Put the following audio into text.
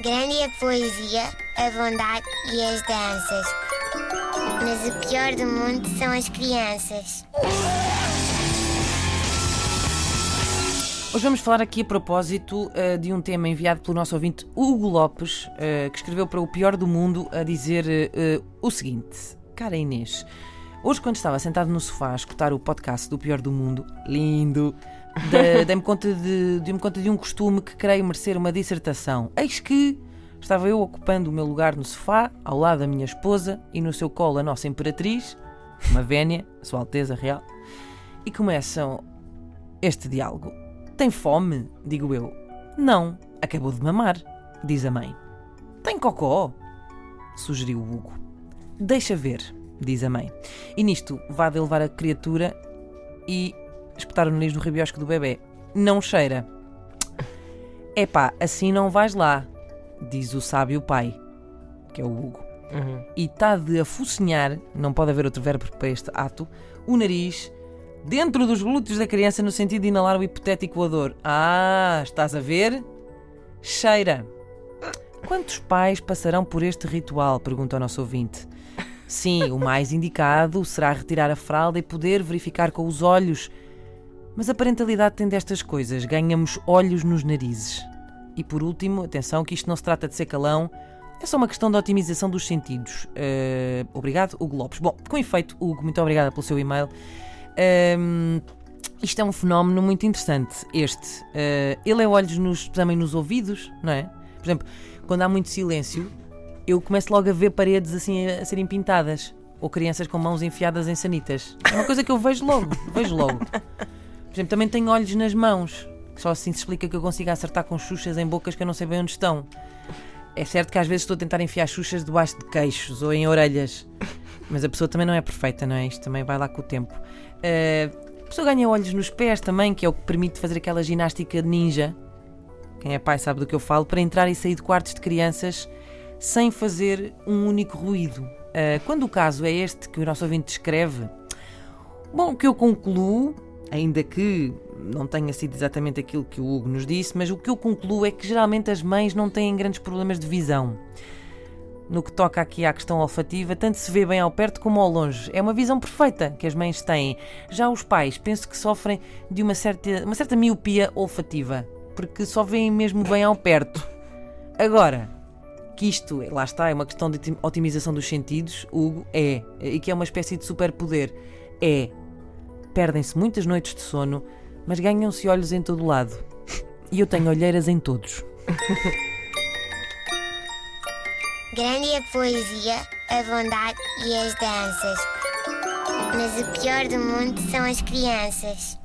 Grande é a poesia, a bondade e as danças. Mas o pior do mundo são as crianças. Hoje vamos falar aqui a propósito uh, de um tema enviado pelo nosso ouvinte Hugo Lopes, uh, que escreveu para o Pior do Mundo a dizer uh, o seguinte: Cara Inês, hoje, quando estava sentado no sofá a escutar o podcast do Pior do Mundo, lindo, dei-me conta, de, dei conta de um costume que creio merecer uma dissertação. Eis que estava eu ocupando o meu lugar no sofá, ao lado da minha esposa e no seu colo a nossa imperatriz, uma vénia, Sua Alteza Real, e começam este diálogo. Tem fome? Digo eu. Não, acabou de mamar, diz a mãe. Tem cocó? Sugeriu o Hugo. Deixa ver, diz a mãe. E nisto, vá de levar a criatura e espetar o nariz no rabiosco do bebê. Não cheira. Epá, assim não vais lá, diz o sábio pai, que é o Hugo. Uhum. E está de afocinhar, não pode haver outro verbo para este ato, o nariz dentro dos glúteos da criança no sentido de inalar o hipotético odor. Ah, estás a ver? Cheira. Quantos pais passarão por este ritual? Pergunta o nosso ouvinte. Sim, o mais indicado será retirar a fralda e poder verificar com os olhos. Mas a parentalidade tem destas coisas, ganhamos olhos nos narizes. E por último, atenção que isto não se trata de ser calão, é só uma questão de otimização dos sentidos. Uh, obrigado, Hugo Lopes. Bom, com efeito, Hugo, muito obrigada pelo seu e-mail. Um, isto é um fenómeno muito interessante. Este. Uh, ele é olhos nos, também nos ouvidos, não é? Por exemplo, quando há muito silêncio, eu começo logo a ver paredes assim a, a serem pintadas. Ou crianças com mãos enfiadas em sanitas. É uma coisa que eu vejo logo. vejo logo. Por exemplo, também tenho olhos nas mãos. Só assim se explica que eu consigo acertar com xuxas em bocas que eu não sei bem onde estão. É certo que às vezes estou a tentar enfiar xuxas debaixo de queixos ou em orelhas. Mas a pessoa também não é perfeita, não é? Isto também vai lá com o tempo. Uh, a pessoa ganha olhos nos pés também, que é o que permite fazer aquela ginástica ninja. Quem é pai sabe do que eu falo, para entrar e sair de quartos de crianças sem fazer um único ruído. Uh, quando o caso é este que o nosso ouvinte descreve, bom, o que eu concluo, ainda que não tenha sido exatamente aquilo que o Hugo nos disse, mas o que eu concluo é que geralmente as mães não têm grandes problemas de visão no que toca aqui à questão olfativa, tanto se vê bem ao perto como ao longe. É uma visão perfeita que as mães têm. Já os pais, penso que sofrem de uma certa, uma certa miopia olfativa, porque só veem mesmo bem ao perto. Agora, que isto, lá está, é uma questão de otimização dos sentidos, Hugo, é, e que é uma espécie de superpoder, é. Perdem-se muitas noites de sono, mas ganham-se olhos em todo lado. E eu tenho olheiras em todos. Grande é a poesia, a bondade e as danças. Mas o pior do mundo são as crianças.